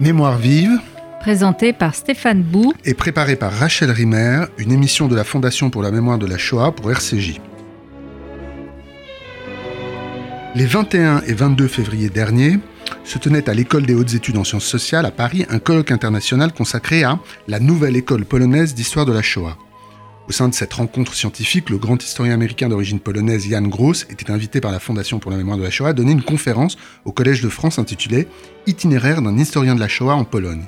Mémoire vive, présenté par Stéphane Bou et préparé par Rachel Rimer, une émission de la Fondation pour la mémoire de la Shoah pour RCJ. Les 21 et 22 février dernier, se tenait à l'École des hautes études en sciences sociales à Paris un colloque international consacré à la nouvelle école polonaise d'histoire de la Shoah. Au sein de cette rencontre scientifique, le grand historien américain d'origine polonaise Jan Gross était invité par la Fondation pour la mémoire de la Shoah à donner une conférence au Collège de France intitulée Itinéraire d'un historien de la Shoah en Pologne.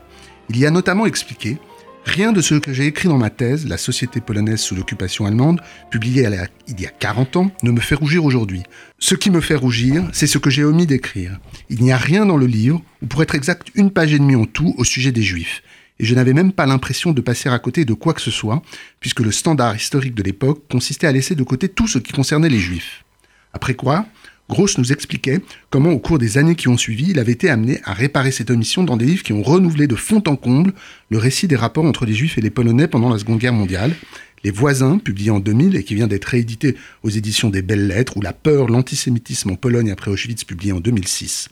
Il y a notamment expliqué Rien de ce que j'ai écrit dans ma thèse, La société polonaise sous l'occupation allemande, publiée il y a 40 ans, ne me fait rougir aujourd'hui. Ce qui me fait rougir, c'est ce que j'ai omis d'écrire. Il n'y a rien dans le livre, ou pour être exact, une page et demie en tout, au sujet des Juifs et je n'avais même pas l'impression de passer à côté de quoi que ce soit, puisque le standard historique de l'époque consistait à laisser de côté tout ce qui concernait les juifs. Après quoi, Gross nous expliquait comment au cours des années qui ont suivi, il avait été amené à réparer cette omission dans des livres qui ont renouvelé de fond en comble le récit des rapports entre les juifs et les polonais pendant la Seconde Guerre mondiale, les Voisins, publié en 2000 et qui vient d'être réédité aux éditions des Belles Lettres, ou La peur, l'antisémitisme en Pologne après Auschwitz, publié en 2006.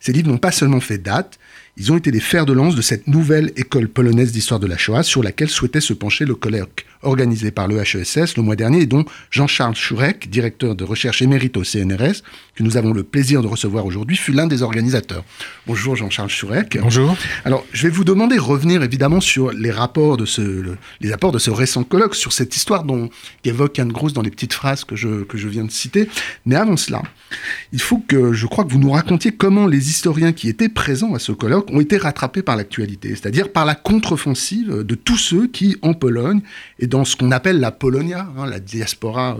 Ces livres n'ont pas seulement fait date, ils ont été les fers de lance de cette nouvelle école polonaise d'histoire de la Shoah sur laquelle souhaitait se pencher le colloque organisé par le HESS le mois dernier et dont Jean-Charles Chourek, directeur de recherche émérite au CNRS, que nous avons le plaisir de recevoir aujourd'hui, fut l'un des organisateurs. Bonjour Jean-Charles Chourek. Bonjour. Alors, je vais vous demander de revenir évidemment sur les rapports de ce, les apports de ce récent colloque, sur cette histoire dont évoque Anne Gross dans les petites phrases que je, que je viens de citer. Mais avant cela, il faut que je crois que vous nous racontiez comment les historiens qui étaient présents à ce colloque ont été rattrapés par l'actualité, c'est-à-dire par la contre-offensive de tous ceux qui, en Pologne et dans ce qu'on appelle la Polonia, hein, la diaspora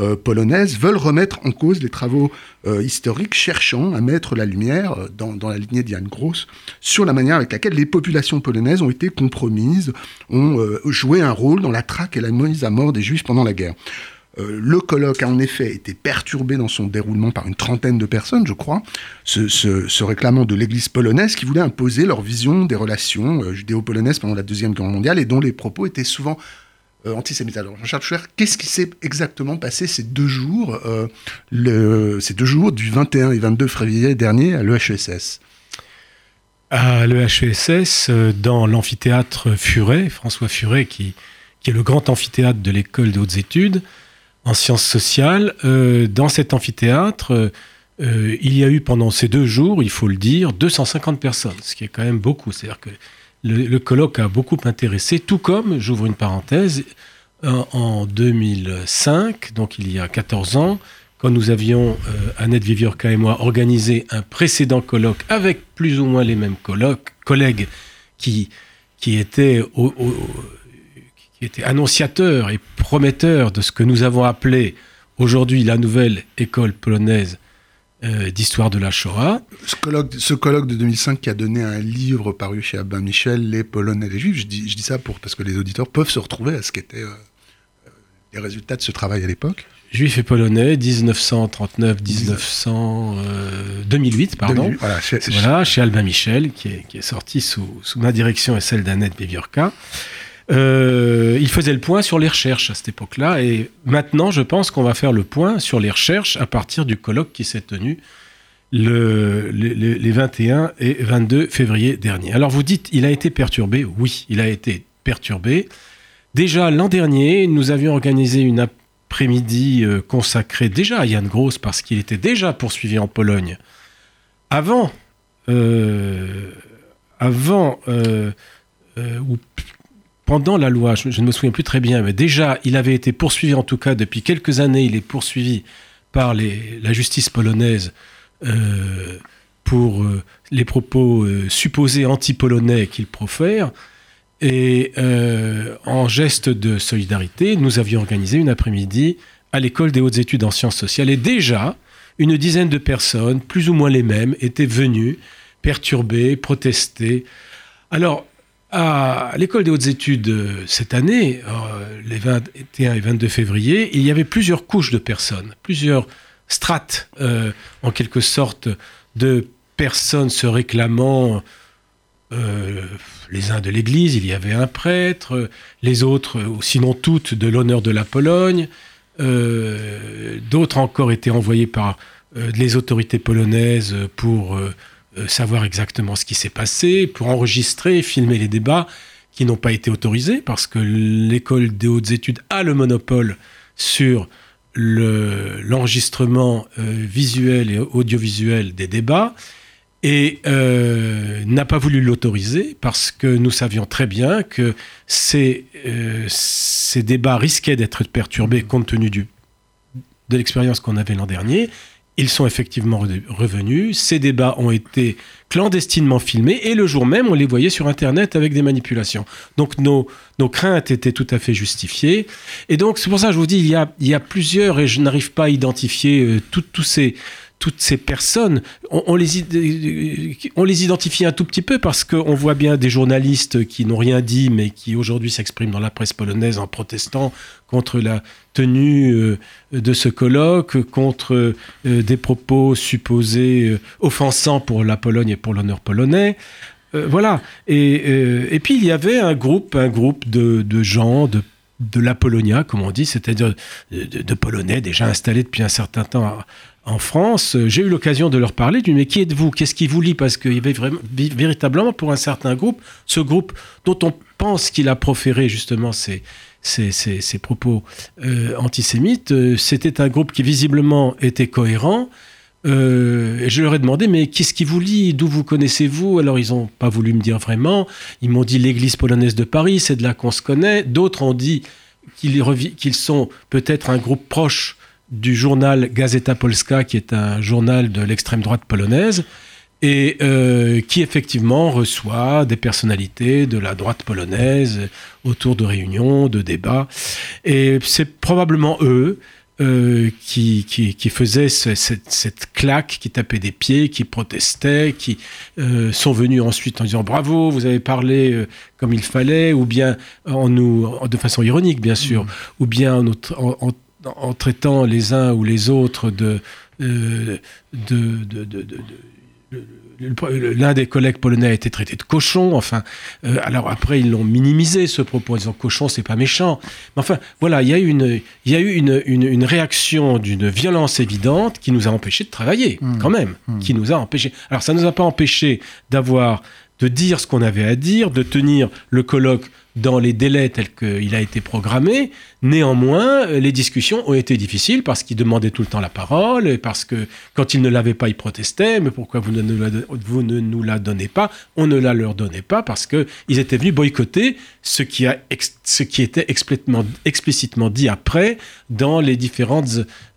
euh, polonaise, veulent remettre en cause les travaux euh, historiques cherchant à mettre la lumière, euh, dans, la lignée d'Yann Gross, sur la manière avec laquelle les populations polonaises ont été compromises, ont joué un rôle dans la traque et la mise à mort des Juifs pendant la guerre. Euh, le colloque a en effet été perturbé dans son déroulement par une trentaine de personnes, je crois, se, réclamant de l'Église polonaise qui voulait imposer leur vision des relations euh, judéo-polonaises pendant la Deuxième Guerre mondiale et dont les propos étaient souvent euh, antisémites. Alors, Jean-Charles Schuer, qu'est-ce qui s'est exactement passé ces deux jours, ces deux jours du 21 et 22 février dernier à l'EHESS À l'EHESS, dans l'amphithéâtre Furet, François Furet, qui, est le grand amphithéâtre de l'école des hautes études, en sciences sociales. Euh, dans cet amphithéâtre, euh, il y a eu pendant ces deux jours, il faut le dire, 250 personnes, ce qui est quand même beaucoup. C'est-à-dire que le, colloque a beaucoup intéressé, tout comme, j'ouvre une parenthèse, en, 2005, donc il y a 14 ans, quand nous avions, euh, Annette Viviorca et moi, organisé un précédent colloque avec plus ou moins les mêmes collègues qui, qui étaient qui était annonciateur et prometteur de ce que nous avons appelé aujourd'hui la nouvelle école polonaise euh, d'histoire de la Shoah. Ce colloque, ce colloque, de 2005 qui a donné un livre paru chez Albin Michel, Les Polonais et les Juifs, je dis, je dis, ça pour, parce que les auditeurs peuvent se retrouver à ce qu'étaient euh, euh, les résultats de ce travail à l'époque. Juifs et Polonais, 1939, 1900, 2008, pardon. voilà, chez, voilà, chez Albin Michel, qui est, qui est sorti sous, sous, ma direction et celle d'Annette Beviorka. Euh, il faisait le point sur les recherches à cette époque-là. Et maintenant, je pense qu'on va faire le point sur les recherches à partir du colloque qui s'est tenu le, les 21 et 22 février dernier. Alors vous dites, il a été perturbé. Oui, il a été perturbé. Déjà l'an dernier, nous avions organisé une après-midi euh, consacrée déjà à Yann Gross parce qu'il était déjà poursuivi en Pologne. Avant, euh, avant, ou pendant la loi, je, ne me souviens plus très bien, mais déjà, il avait été poursuivi, en tout cas depuis quelques années, il est poursuivi par la justice polonaise euh, pour euh, les propos euh, supposés anti-polonais qu'il profère. Et en geste de solidarité, nous avions organisé une après-midi à l'école des hautes études en sciences sociales. Et déjà, une dizaine de personnes, plus ou moins les mêmes, étaient venues perturber, protester. Alors, à l'école des hautes études euh, cette année, euh, les 21 et 22 février, il y avait plusieurs couches de personnes, plusieurs strates, euh, en quelque sorte, de personnes se réclamant, les uns de l'Église, il y avait un prêtre, les autres, sinon toutes, de l'honneur de la Pologne, d'autres encore étaient envoyés par les autorités polonaises pour savoir exactement ce qui s'est passé, pour enregistrer, filmer les débats qui n'ont pas été autorisés, parce que l'école des hautes études a le monopole sur l'enregistrement visuel et audiovisuel des débats et euh, n'a pas voulu l'autoriser parce que nous savions très bien que ces, euh, débats risquaient d'être perturbés compte tenu de l'expérience qu'on avait l'an dernier. Ils sont effectivement revenus. Ces débats ont été clandestinement filmés et le jour même, on les voyait sur Internet avec des manipulations. Donc nos, craintes étaient tout à fait justifiées. Et donc c'est pour ça que je vous dis, il y a, il y a plusieurs, et je n'arrive pas à identifier euh, tous ces toutes ces personnes, on, les, identifie un tout petit peu parce qu'on voit bien des journalistes qui n'ont rien dit, mais qui aujourd'hui s'expriment dans la presse polonaise en protestant contre la tenue euh, de ce colloque, contre euh, des propos supposés euh, offensants pour la Pologne et pour l'honneur polonais. voilà. Et, puis il y avait un groupe, un groupe de, gens, de la Polonia, comme on dit, c'est-à-dire de, de, Polonais déjà installés depuis un certain temps en France, j'ai eu l'occasion de leur parler du mais qui êtes-vous? Qu'est-ce qui vous lie? Parce qu'il y avait véritablement pour un certain groupe, ce groupe dont on pense qu'il a proféré justement ces, propos euh, antisémites, euh, c'était un groupe qui visiblement était cohérent. Euh, je leur ai demandé, mais qu'est-ce qui vous lie? D'où vous connaissez-vous? Alors ils n'ont pas voulu me dire vraiment. Ils m'ont dit l'église polonaise de Paris, c'est de là qu'on se connaît. D'autres ont dit qu'ils sont peut-être un groupe proche du journal Gazeta Polska, qui est un journal de l'extrême droite polonaise, et euh, qui effectivement reçoit des personnalités de la droite polonaise autour de réunions, de débats. Et c'est probablement eux euh, qui, qui, faisaient cette, claque, qui tapaient des pieds, qui protestaient, qui euh, sont venus ensuite en disant bravo, vous avez parlé comme il fallait, ou bien en nous, de façon ironique bien sûr, mmh. ou bien en, en en traitant les uns ou les autres de, l'un des collègues polonais a été traité de cochon. Enfin, euh, alors après ils l'ont minimisé ce propos en disant cochon c'est pas méchant. Mais enfin voilà, il y a eu une, il y a eu une, une, réaction d'une violence évidente qui nous a empêché de travailler mmh. quand même, mmh. qui nous a empêché. Alors ça nous a pas empêché d'avoir de dire ce qu'on avait à dire, de tenir le colloque dans les délais tels qu'il a été programmé. Néanmoins, les discussions ont été difficiles parce qu'il demandait tout le temps la parole et parce que quand il ne l'avait pas, il protestait. Mais pourquoi vous ne, nous la, vous ne nous la donnez pas? On ne la leur donnait pas parce qu'ils étaient venus boycotter ce qui, a ce qui était explicitement, explicitement dit après dans les différents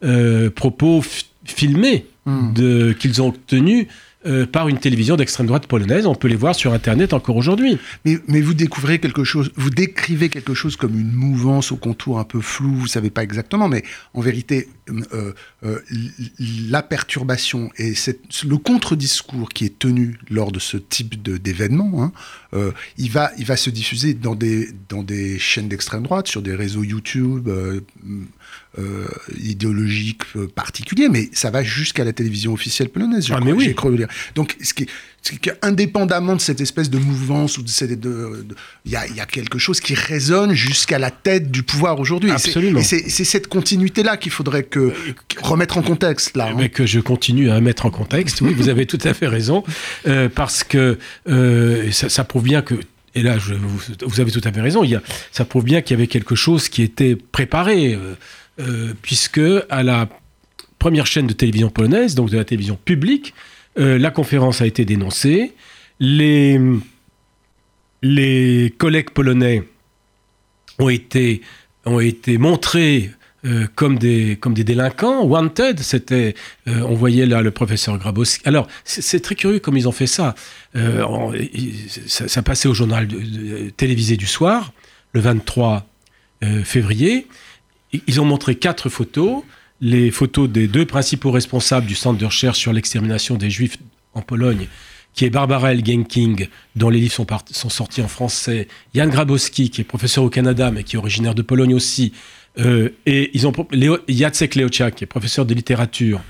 euh, propos filmés hmm. qu'ils ont tenus euh, par une télévision d'extrême droite polonaise. On peut les voir sur Internet encore aujourd'hui. Mais, vous découvrez quelque chose, vous décrivez quelque chose comme une mouvance au contour un peu flou, vous savez pas exactement, mais en vérité, euh, euh, la perturbation et le contre-discours qui est tenu lors de ce type d'événement, hein, il, va, il va se diffuser dans des, dans des chaînes d'extrême droite, sur des réseaux YouTube euh, idéologique euh, particulier, mais ça va jusqu'à la télévision officielle polonaise. Je ah, mais oui. Donc, ce qui indépendamment de cette espèce de mouvance ou de il y, a, quelque chose qui résonne jusqu'à la tête du pouvoir aujourd'hui. Absolument. c'est cette continuité là qu'il faudrait que remettre en contexte là. Mais hein. que je continue à mettre en contexte. Oui, vous avez tout à fait raison euh, parce que ça, prouve bien que et là, je, vous, avez tout à fait raison. Il y a, ça prouve bien qu'il y avait quelque chose qui était préparé. Euh, puisque à la première chaîne de télévision polonaise, donc de la télévision publique, euh, la conférence a été dénoncée. Les, les collègues polonais ont été, ont été montrés euh, comme, des, comme des délinquants, wanted. C'était, on voyait là le professeur Grabowski. Alors, c'est très curieux comme ils ont fait ça. ça, passait au journal télévisé du soir, le 23 février. Ils ont montré quatre photos, les photos des deux principaux responsables du centre de recherche sur l'extermination des Juifs en Pologne, qui est Barbara Elgenking, dont les livres sont, sortis en français, Jan Grabowski, qui est professeur au Canada, mais qui est originaire de Pologne aussi, euh, et ils ont Jacek Leochak, qui est professeur de littérature,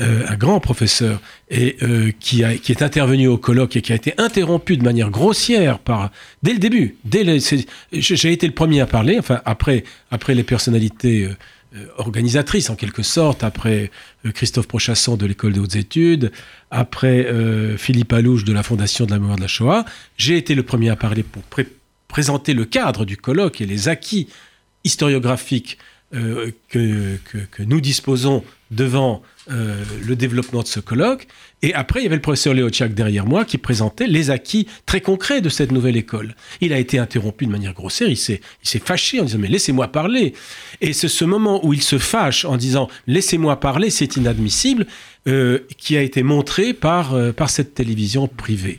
euh, un grand professeur, et euh, qui, qui est intervenu au colloque et qui a été interrompu de manière grossière par dès le début. J'ai été le premier à parler, enfin après, après les personnalités organisatrice en quelque sorte, après Christophe Prochasson de l'école des hautes études, après Philippe Alouche de la Fondation de la mémoire de la Shoah. J'ai été le premier à parler pour présenter le cadre du colloque et les acquis historiographiques que, que, nous disposons devant euh, le développement de ce colloque. Et après, il y avait le professeur Léo Tchak derrière moi qui présentait les acquis très concrets de cette nouvelle école. Il a été interrompu de manière grossière, il s'est, il s'est fâché en disant Mais laissez-moi parler. Et c'est ce moment où il se fâche en disant Laissez-moi parler, c'est inadmissible, euh, qui a été montré par, euh, par cette télévision privée.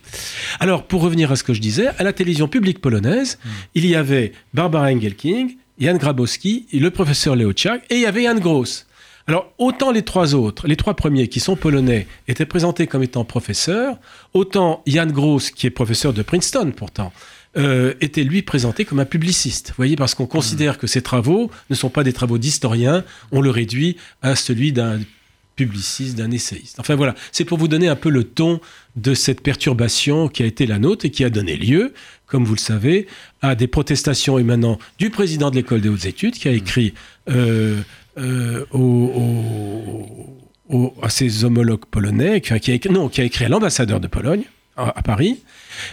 Alors, pour revenir à ce que je disais, à la télévision publique polonaise, hmm. il y avait Barbara Engelking, Jan Grabowski, le professeur Léo Tchak, et il y avait Jan Gross. Alors, autant les trois autres, les trois premiers qui sont polonais, étaient présentés comme étant professeurs, autant Jan Gross, qui est professeur de Princeton pourtant, euh, était lui présenté comme un publiciste. Vous voyez, parce qu'on considère que ses travaux ne sont pas des travaux d'historien, on le réduit à celui d'un publiciste, d'un essayiste. Enfin voilà, c'est pour vous donner un peu le ton de cette perturbation qui a été la nôtre et qui a donné lieu, comme vous le savez, à des protestations émanant du président de l'école des hautes études qui a écrit euh, euh, à ses homologues polonais, qui, a non, qui a écrit à l'ambassadeur de Pologne à, Paris.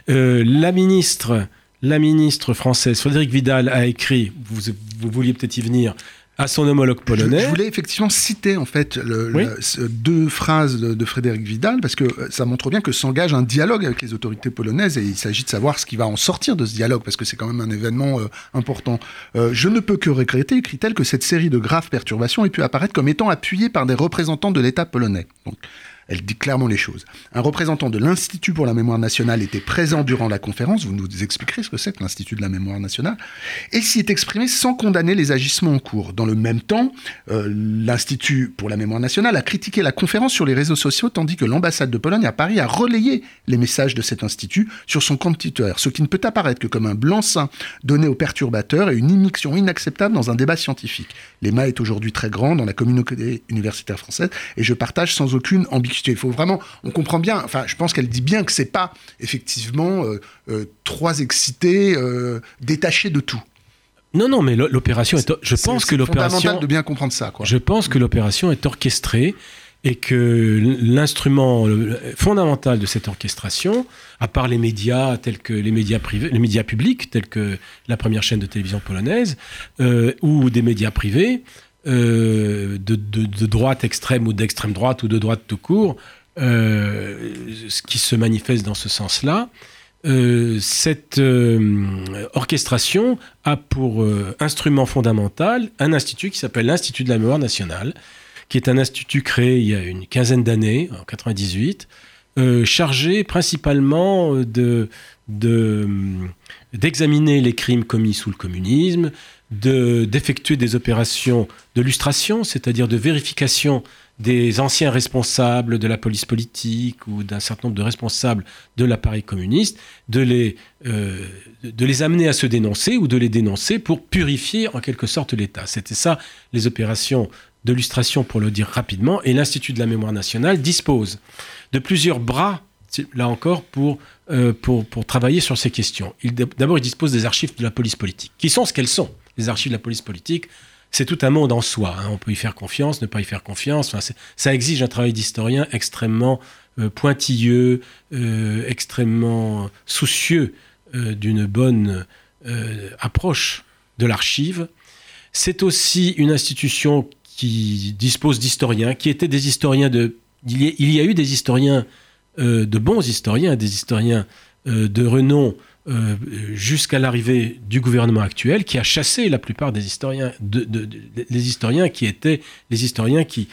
Euh, la ministre, la ministre française Frédéric Vidal a écrit, vous, vous vouliez peut-être y venir, à son homologue polonais. Je, voulais effectivement citer en fait deux phrases de, Frédéric Vidal parce que euh, ça montre bien que s'engage un dialogue avec les autorités polonaises et il s'agit de savoir ce qui va en sortir de ce dialogue parce que c'est quand même un événement euh, important. Euh, je ne peux que regretter, écrit-elle, que cette série de graves perturbations ait pu apparaître comme étant appuyée par des représentants de l'État polonais. Donc, elle dit clairement les choses. Un représentant de l'Institut pour la mémoire nationale était présent durant la conférence, vous nous expliquerez ce que c'est que l'Institut de la mémoire nationale, et s'y est exprimé sans condamner les agissements en cours. Dans le même temps, euh, l'Institut pour la mémoire nationale a critiqué la conférence sur les réseaux sociaux, tandis que l'ambassade de Pologne à Paris a relayé les messages de cet institut sur son compte Twitter, ce qui ne peut apparaître que comme un blanc-seing donné aux perturbateurs et une immixtion inacceptable dans un débat scientifique. L'éma est aujourd'hui très grand dans la communauté universitaire française, et je partage sans aucune il faut vraiment, on comprend bien. Enfin, je pense qu'elle dit bien que c'est pas effectivement euh, euh, trois excités euh, détachés de tout. Non, non, mais l'opération est, Je pense que l'opération. fondamental de bien comprendre ça. Je pense que l'opération est orchestrée et que l'instrument fondamental de cette orchestration, à part les médias tels que les médias privés, les médias publics tels que la première chaîne de télévision polonaise ou des médias privés, euh, de, droite extrême ou d'extrême droite ou de droite tout court, euh, ce qui se manifeste dans ce sens-là. Euh, cette orchestration a pour instrument fondamental un institut qui s'appelle l'Institut de la mémoire nationale, qui est un institut créé il y a une quinzaine d'années, en 98, chargé principalement de, d'examiner les crimes commis sous le communisme, d'effectuer des opérations de lustration, c'est-à-dire de vérification des anciens responsables de la police politique ou d'un certain nombre de responsables de l'appareil communiste, de les, euh, de les amener à se dénoncer ou de les dénoncer pour purifier en quelque sorte l'État. C'était ça les opérations de lustration, pour le dire rapidement, et l'Institut de la mémoire nationale dispose de plusieurs bras, là encore, pour, euh, pour, pour travailler sur ces questions. D'abord, il dispose des archives de la police politique, qui sont ce qu'elles sont les archives de la police politique, c'est tout un monde en soi. Hein. On peut y faire confiance, ne pas y faire confiance. ça exige un travail d'historien extrêmement euh, pointilleux, euh, extrêmement soucieux euh, d'une bonne approche de l'archive. C'est aussi une institution qui dispose d'historiens, qui étaient des historiens de... Il y a, eu des historiens, de bons historiens, des historiens de renom euh, jusqu'à l'arrivée du gouvernement actuel, qui a chassé la plupart des historiens, de, les historiens qui étaient les historiens qui,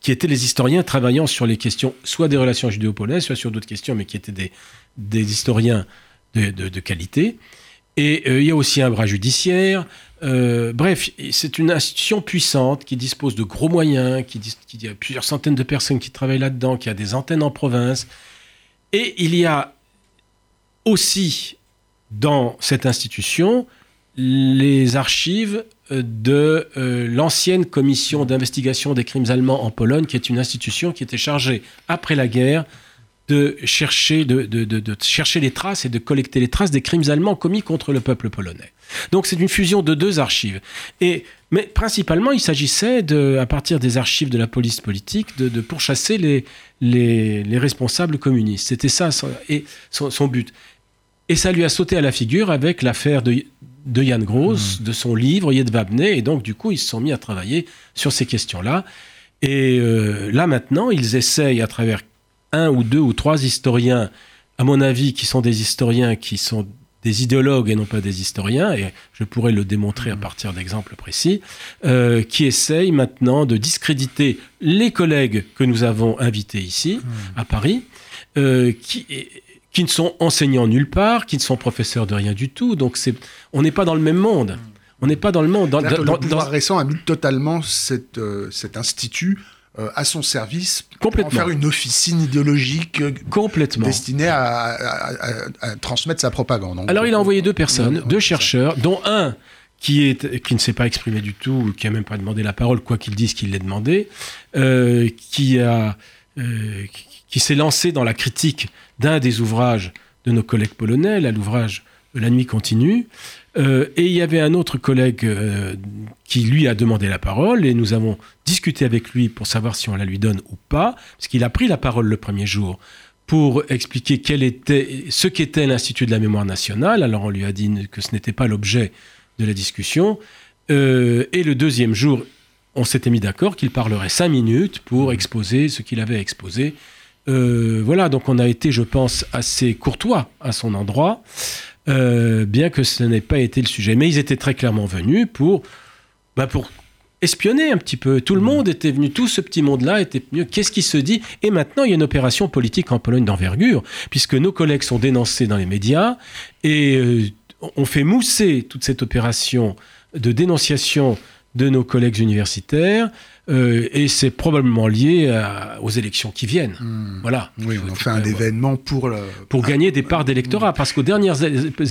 qui étaient les historiens travaillant sur les questions soit des relations judéo-polonaises, soit sur d'autres questions, mais qui étaient des, des historiens de, qualité. Et euh, il y a aussi un bras judiciaire. Euh, bref, c'est une institution puissante qui dispose de gros moyens, qui, qui a plusieurs centaines de personnes qui travaillent là-dedans, qui a des antennes en province. Et il y a aussi dans cette institution les archives de euh, l'ancienne commission d'investigation des crimes allemands en Pologne, qui est une institution qui était chargée, après la guerre, de chercher, de, chercher les traces et de collecter les traces des crimes allemands commis contre le peuple polonais. Donc c'est une fusion de deux archives. Et, mais principalement, il s'agissait, de, à partir des archives de la police politique, de, pourchasser les, les, responsables communistes. C'était ça et son, but. Et ça lui a sauté à la figure avec l'affaire de, de Jan Gross, mmh. de son livre Jedwabne, et donc du coup ils se sont mis à travailler sur ces questions-là. Et euh, là maintenant, ils essayent à travers un ou deux ou trois historiens, à mon avis, qui sont des historiens qui sont des idéologues et non pas des historiens, et je pourrais le démontrer à partir d'exemples précis, euh, qui essayent maintenant de discréditer les collègues que nous avons invités ici, hmm. à Paris, euh, qui, qui ne sont enseignants nulle part, qui ne sont professeurs de rien du tout. Donc c'est, on n'est pas dans le même monde. On n'est pas dans le monde. Dans, le pouvoir récent a mis totalement cette, euh, cet institut euh, à son service Complètement. pour faire une officine idéologique euh, Complètement. destinée à, transmettre sa propagande. Alors il a envoyé deux personnes, deux chercheurs, dont un qui, est, qui ne s'est pas exprimé du tout, qui n'a même pas demandé la parole, quoi qu'il dise qu'il l'ait demandé, euh, qui, a, qui s'est lancé dans la critique d'un des ouvrages de nos collègues polonais, l'ouvrage La nuit continue, euh, et il y avait un autre collègue euh, qui lui a demandé la parole et nous avons discuté avec lui pour savoir si on la lui donne ou pas, parce qu'il a pris la parole le premier jour pour expliquer quel était, ce qu'était l'Institut de la mémoire nationale. Alors on lui a dit que ce n'était pas l'objet de la discussion. Euh, et le deuxième jour, on s'était mis d'accord qu'il parlerait cinq minutes pour exposer ce qu'il avait exposé. Voilà, donc on a été, je pense, assez courtois à son endroit. Euh, bien que ce n'ait pas été le sujet. Mais ils étaient très clairement venus pour, bah pour espionner un petit peu. Tout le mmh. monde était venu, tout ce petit monde-là était venu. Qu'est-ce qui se dit? Et maintenant, il y a une opération politique en Pologne d'envergure, puisque nos collègues sont dénoncés dans les médias et euh, on fait mousser toute cette opération de dénonciation de nos collègues universitaires. Euh, et c'est probablement lié aux élections qui viennent. Hmm. Voilà. Oui, on fait un événement pour pour gagner des parts d'électorat, parce qu'aux dernières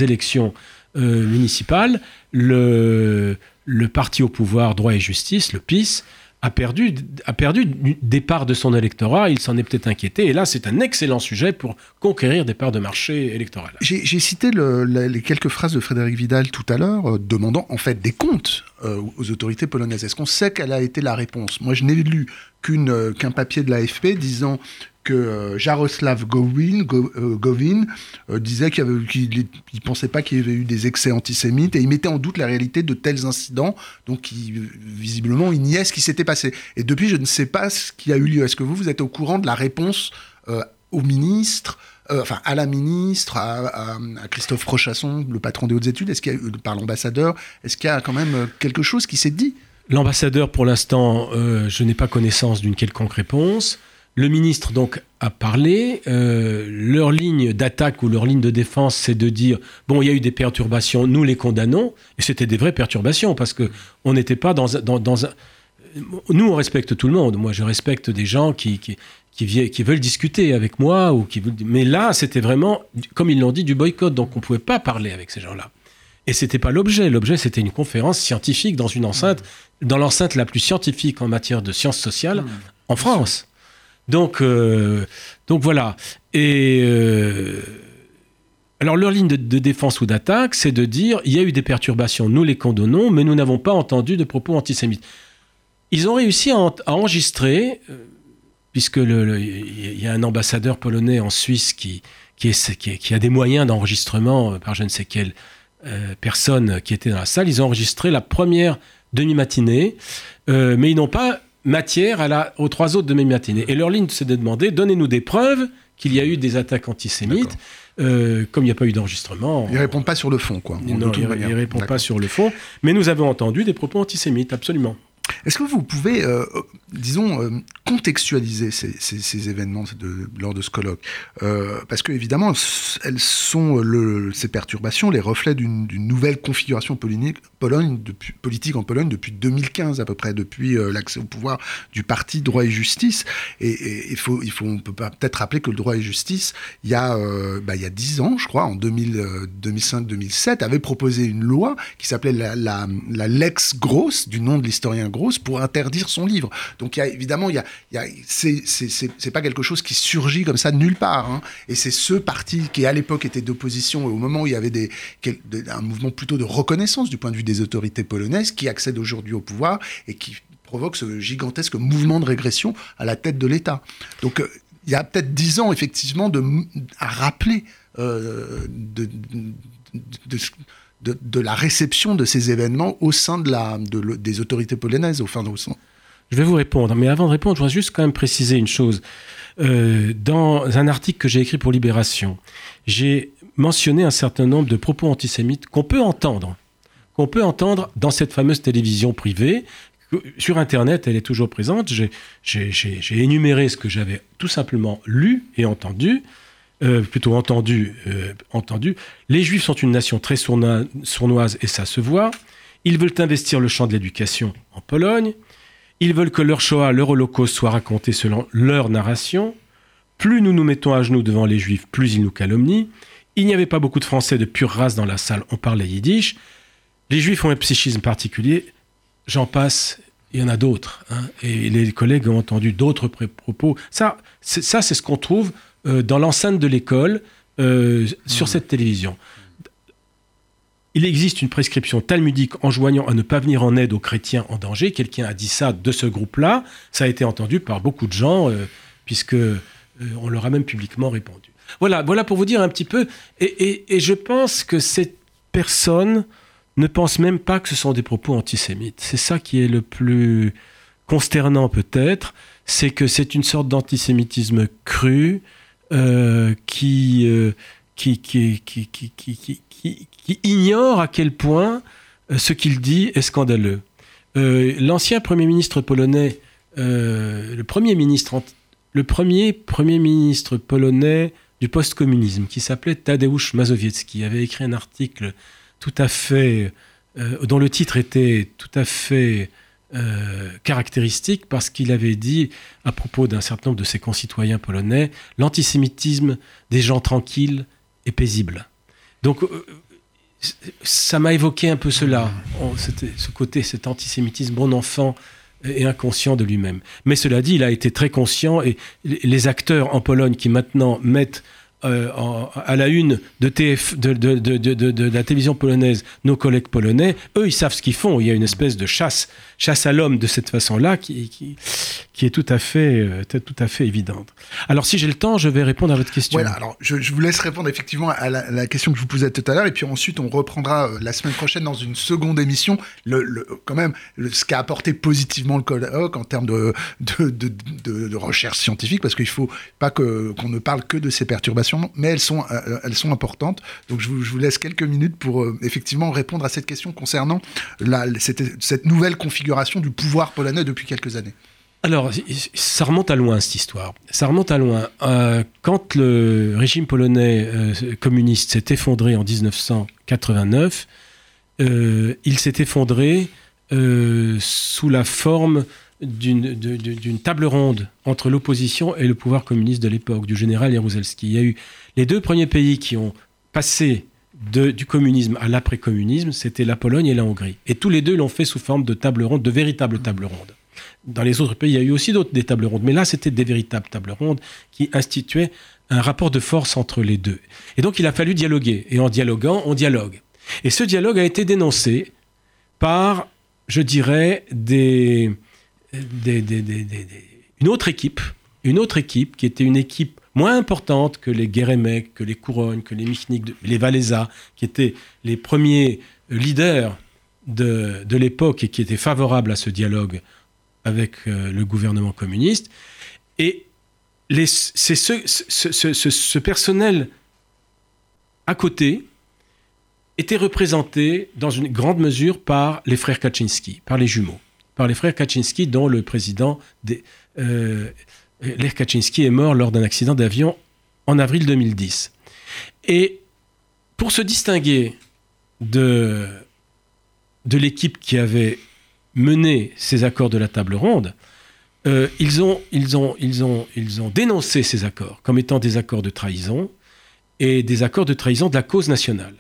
élections euh, municipales, le le parti au pouvoir Droit et Justice, le PIS, a perdu, a perdu des parts de son électorat, il s'en est peut-être inquiété, et là c'est un excellent sujet pour conquérir des parts de marché électoral. J'ai cité les quelques phrases de Frédéric Vidal tout à l'heure, euh, demandant en fait des comptes euh, aux autorités polonaises. Est-ce qu'on sait quelle a été la réponse? Moi je n'ai lu euh, qu'un papier de l'AFP disant que euh, Jaroslav Govin, euh, Govin euh, disait qu'il ne pensait pas qu'il y avait eu des excès antisémites et il mettait en doute la réalité de tels incidents. Donc, visiblement, il niait ce qui s'était passé. Et depuis, je ne sais pas ce qui a eu lieu. Est-ce que vous, vous êtes au courant de la réponse au ministre enfin à la ministre, à, Christophe Rochasson, le patron des hautes études, est-ce qu'il par l'ambassadeur, est-ce qu'il y a quand même quelque chose qui s'est dit? L'ambassadeur, pour l'instant, je n'ai pas connaissance d'une quelconque réponse. Le ministre donc a parlé. Euh, leur ligne d'attaque ou leur ligne de défense, c'est de dire bon, il y a eu des perturbations, nous les condamnons. Et c'était des vraies perturbations parce que on n'était pas dans, dans, un. Nous, on respecte tout le monde. Moi, je respecte des gens qui, qui, qui, veulent discuter avec moi ou qui Mais là, c'était vraiment, comme ils l'ont dit, du boycott. Donc, on ne pouvait pas parler avec ces gens-là. Et c'était pas l'objet. L'objet, c'était une conférence scientifique dans une enceinte, dans l'enceinte la plus scientifique en matière de sciences sociales mmh. en France. Donc, euh, donc voilà. Et euh, alors leur ligne de, défense ou d'attaque, c'est de dire il y a eu des perturbations, nous les condamnons, mais nous n'avons pas entendu de propos antisémites. Ils ont réussi à, enregistrer, euh, puisque il y a un ambassadeur polonais en Suisse qui, a des moyens d'enregistrement par je ne sais quelle personne qui était dans la salle. Ils ont enregistré la première demi-matinée, mais ils n'ont pas matière à la, aux trois autres de mes matinées. Et leur ligne, c'est de demander donnez-nous des preuves qu'il y a eu des attaques antisémites. Euh, comme il n'y a pas eu d'enregistrement. Ils ne répondent pas sur le fond, quoi. Non, ils ne répondent pas sur le fond. Mais nous avons entendu des propos antisémites, absolument. Est-ce que vous pouvez, euh, disons, euh, contextualiser ces, événements lors de ce colloque? Euh, Parce que évidemment, elles sont ces perturbations les reflets d'une nouvelle configuration Pologne, politique en Pologne depuis 2015 à peu près, depuis l'accès au pouvoir du parti Droit et Justice. Et il faut, il faut, on peut peut-être rappeler que le Droit et Justice, il y a, bah, il y a 10 ans, je crois, en 2005-2007, avait proposé une loi qui s'appelait la, la, Lex Gross, du nom de l'historien Gross pour interdire son livre. Donc évidemment, il y a, c'est pas quelque chose qui surgit comme ça de nulle part. Hein. Et c'est ce parti qui à l'époque était d'opposition, au moment où il y avait un mouvement plutôt de reconnaissance du point de vue des autorités polonaises, qui accède aujourd'hui au pouvoir et qui provoque ce gigantesque mouvement de régression à la tête de l'État. Donc euh, il y a peut-être dix ans, effectivement, à rappeler euh, de, de, de, la réception de ces événements au sein de la, des autorités polonaises, au fin de Je vais vous répondre, mais avant de répondre, je voudrais juste quand même préciser une chose. Euh, dans un article que j'ai écrit pour Libération, j'ai mentionné un certain nombre de propos antisémites qu'on peut entendre, qu'on peut entendre dans cette fameuse télévision privée. Sur Internet, elle est toujours présente. J'ai énuméré ce que j'avais tout simplement lu et entendu. Euh, plutôt entendu, euh, entendu. Les Juifs sont une nation très sournoise et ça se voit. Ils veulent investir le champ de l'éducation en Pologne. Ils veulent que leur Shoah, leur Holocauste soit raconté selon leur narration. Plus nous nous mettons à genoux devant les Juifs, plus ils nous calomnient. Il n'y avait pas beaucoup de Français de pure race dans la salle, on parlait yiddish. Les Juifs ont un psychisme particulier. J'en passe, il y en a d'autres. Hein. Et les collègues ont entendu d'autres propos. Ça, c'est ce qu'on trouve dans l'enceinte de l'école euh, sur cette télévision. Il existe une prescription talmudique enjoignant à ne pas venir en aide aux chrétiens en danger. Quelqu'un a dit ça de ce groupe-là. Ça a été entendu par beaucoup de gens, euh, puisque on leur a même publiquement répondu. Voilà, voilà pour vous dire un petit peu. Et, et, je pense que cette personne ne pense même pas que ce sont des propos antisémites. C'est ça qui est le plus consternant peut-être, c'est que c'est une sorte d'antisémitisme cru, euh, qui, euh, qui, qui, qui, qui, ignore à quel point euh, ce qu'il dit est scandaleux. L'ancien Premier ministre polonais, le premier ministre, le premier Premier ministre polonais du post-communisme, qui s'appelait Tadeusz Mazowiecki, avait écrit un article tout à fait, dont le titre était tout à fait euh, caractéristique parce qu'il avait dit, à propos d'un certain nombre de ses concitoyens polonais, l'antisémitisme des gens tranquilles est paisible. Donc, euh, ça m'a évoqué un peu cela, ce côté, cet antisémitisme, bon enfant et inconscient de lui-même. Mais cela dit, il a été très conscient et les acteurs en Pologne qui maintenant mettent euh, à la une de, TF, de, la télévision polonaise, nos collègues polonais, eux, ils savent ce qu'ils font. Il y a une espèce de chasse, chasse à l'homme de cette façon-là qui, qui, qui, est tout à, fait, euh, tout à fait évidente. Alors, si j'ai le temps, je vais répondre à votre question. Voilà, alors je, vous laisse répondre effectivement à la, question que je vous posais tout à l'heure, et puis ensuite, on reprendra euh, la semaine prochaine dans une seconde émission, le, le quand même, ce qu'a apporté positivement le colloque en termes de, de, recherche scientifique, parce qu'il ne faut pas qu'on ne parle que de ces perturbations mais elles sont, euh, elles sont importantes. Donc je vous, laisse quelques minutes pour effectivement répondre à cette question concernant la, cette, nouvelle configuration du pouvoir polonais depuis quelques années. Alors, ça remonte à loin, cette histoire. Ça remonte à loin. Euh, quand le régime polonais communiste s'est effondré en 1989, il s'est effondré sous la forme d'une table ronde entre l'opposition et le pouvoir communiste de l'époque, du général Jaruzelski. Il y a eu les deux premiers pays qui ont passé du communisme à l'après-communisme, c'était la Pologne et la Hongrie. Et tous les deux l'ont fait sous forme de table ronde, de véritables tables rondes. Dans les autres pays, il y a eu aussi d'autres des tables rondes, mais là, c'était des véritables tables rondes qui instituaient un rapport de force entre les deux. Et donc, il a fallu dialoguer. Et en dialoguant, on dialogue. Et ce dialogue a été dénoncé par, je dirais, une autre équipe, une autre équipe qui était une équipe moins importante que les Guérémec, que les Courognes, que les Michnik, les Valéza, qui étaient les premiers leaders de, de l'époque et qui étaient favorables à ce dialogue avec euh, le gouvernement communiste. Et c'est ce, ce, ce, personnel à côté était représenté dans une grande mesure par les frères Kaczynski, par les jumeaux par les frères Kaczynski, dont le président, des, euh, Lech Kaczynski, est mort lors d'un accident d'avion en avril 2010. Et pour se distinguer de, de l'équipe qui avait mené ces accords de la table ronde, euh, ils, ont, ils, ont, ils, ont, ils ont dénoncé ces accords comme étant des accords de trahison et des accords de trahison de la cause nationale.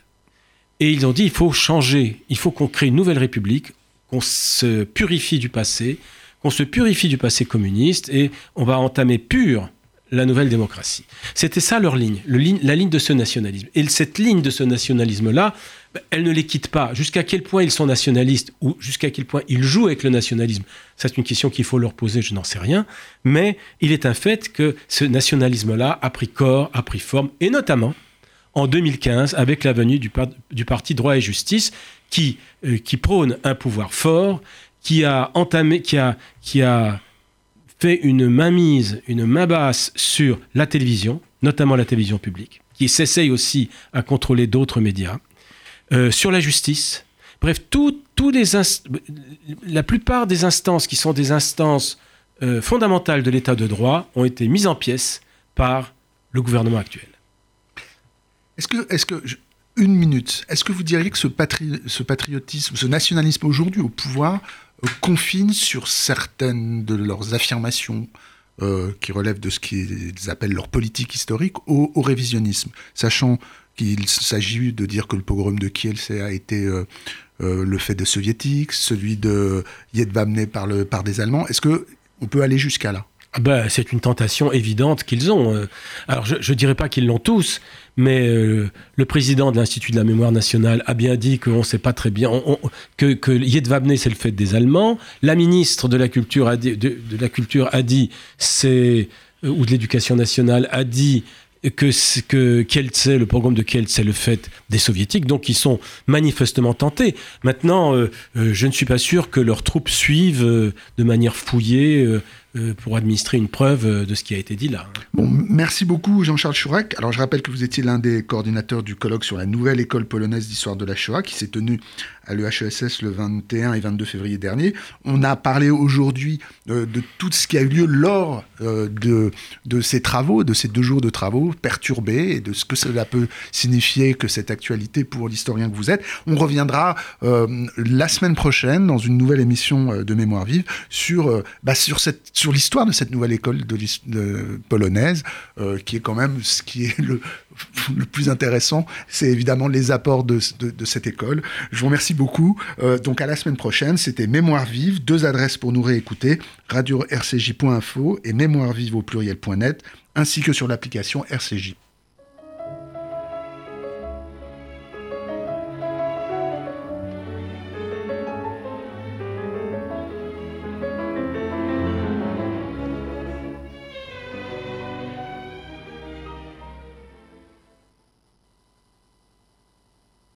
Et ils ont dit il faut changer, il faut qu'on crée une nouvelle république qu'on se purifie du passé, qu'on se purifie du passé communiste et on va entamer pur la nouvelle démocratie. C'était ça leur ligne, la ligne de ce nationalisme. Et cette ligne de ce nationalisme-là, ben, elle ne les quitte pas. Jusqu'à quel point ils sont nationalistes ou jusqu'à quel point ils jouent avec le nationalisme, c'est une question qu'il faut leur poser, je n'en sais rien. Mais il est un fait que ce nationalisme-là a pris corps, a pris forme, et notamment en 2015 avec la venue du, parti Droit et Justice qui, euh, qui prône un pouvoir fort, qui a entamé, qui a, qui a fait une mainmise, une main basse sur la télévision, notamment la télévision publique, qui s'essaye aussi à contrôler d'autres médias, euh, sur la justice. Bref, tout, les la plupart des instances qui sont des instances euh, fondamentales de l'état de droit ont été mises en pièces par le gouvernement actuel. Est-ce que, est que, une minute, est-ce que vous diriez que ce, ce patriotisme, ce nationalisme aujourd'hui au pouvoir confinent sur certaines de leurs affirmations euh, qui relèvent de ce qu'ils appellent leur politique historique au, révisionnisme, sachant qu'il s'agit de dire que le pogrom de Kiel a été euh, euh, le fait des soviétiques, celui de Yedvamne par, par des Allemands. Est-ce que on peut aller jusqu'à là? Ah ben, c'est une tentation évidente qu'ils ont. Euh. Alors, je ne dirais pas qu'ils l'ont tous, mais euh, le président de l'Institut de la mémoire nationale a bien dit qu'on ne sait pas très bien, que, que Yedvabne, c'est le fait des Allemands. La ministre de la Culture a dit, de, la culture a dit c'est, euh, ou de l'Éducation nationale a dit que, que Kielce, le programme de Kielce, c'est le fait des soviétiques, donc ils sont manifestement tentés. Maintenant, je ne suis pas sûr que leurs troupes suivent de manière fouillée euh, pour administrer une preuve euh, de ce qui a été dit là. Merci beaucoup Jean-Charles Chourek. Alors je rappelle que vous étiez l'un des coordinateurs du colloque sur la nouvelle école polonaise d'histoire de la Shoah qui s'est tenu à l'EHESS le 21 et 22 février dernier. On a parlé aujourd'hui euh, de tout ce qui a eu lieu lors de, de ces travaux, de ces deux jours de travaux perturbés et de ce que cela peut signifier que cette actualité pour l'historien que vous êtes. On reviendra la semaine prochaine dans une nouvelle émission de Mémoire vive sur, bah, sur l'histoire de cette nouvelle école polonaise, euh, qui est quand même ce qui est le, le plus intéressant, c'est évidemment les apports de, cette école. Je vous remercie beaucoup. Euh, donc à la semaine prochaine, c'était Mémoire vive, deux adresses pour nous réécouter, radio-rcj.info et mémoire vive au pluriel.net, ainsi que sur l'application RCJ.